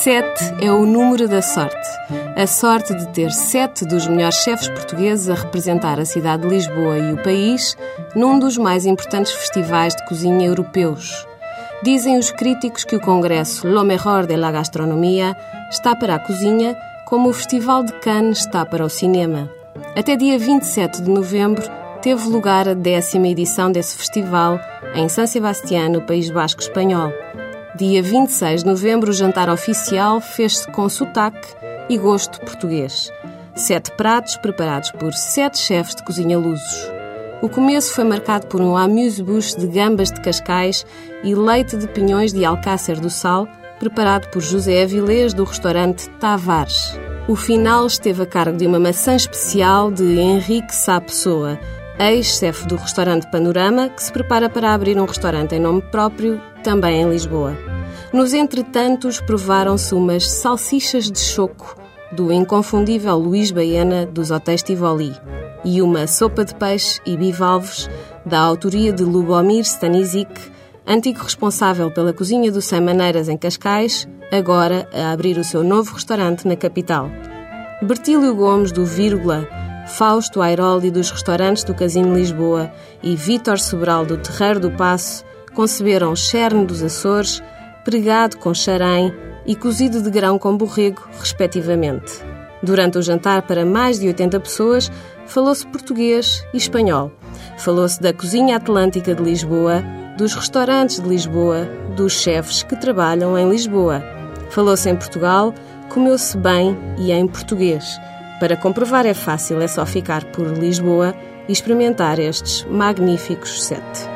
Sete é o número da sorte. A sorte de ter sete dos melhores chefes portugueses a representar a cidade de Lisboa e o país num dos mais importantes festivais de cozinha europeus. Dizem os críticos que o congresso Lo Mejor de la Gastronomia está para a cozinha como o Festival de Cannes está para o cinema. Até dia 27 de novembro teve lugar a décima edição desse festival em San Sebastián, no País Basco Espanhol. Dia 26 de novembro, o jantar oficial fez-se com sotaque e gosto português. Sete pratos preparados por sete chefes de cozinha lusos. O começo foi marcado por um amuse-bouche de gambas de Cascais e leite de pinhões de Alcácer do Sal, preparado por José Avilés do restaurante Tavares. O final esteve a cargo de uma maçã especial de Henrique Sá Pessoa, ex-chefe do restaurante Panorama, que se prepara para abrir um restaurante em nome próprio, também em Lisboa. Nos entretantos, provaram-se umas salsichas de choco do inconfundível Luís Baena dos Hotéis Tivoli e uma sopa de peixe e bivalves da autoria de Lubomir Stanisic, antigo responsável pela cozinha do Sem Maneiras em Cascais, agora a abrir o seu novo restaurante na capital. Bertílio Gomes do Vírgula Fausto Airoli dos restaurantes do Casino Lisboa e Vítor Sobral do Terreiro do Passo conceberam cherne dos Açores, pregado com charém e cozido de grão com borrego, respectivamente. Durante o jantar para mais de 80 pessoas, falou-se português e espanhol. Falou-se da cozinha atlântica de Lisboa, dos restaurantes de Lisboa, dos chefes que trabalham em Lisboa. Falou-se em Portugal, comeu-se bem e em português. Para comprovar é fácil, é só ficar por Lisboa e experimentar estes magníficos sete.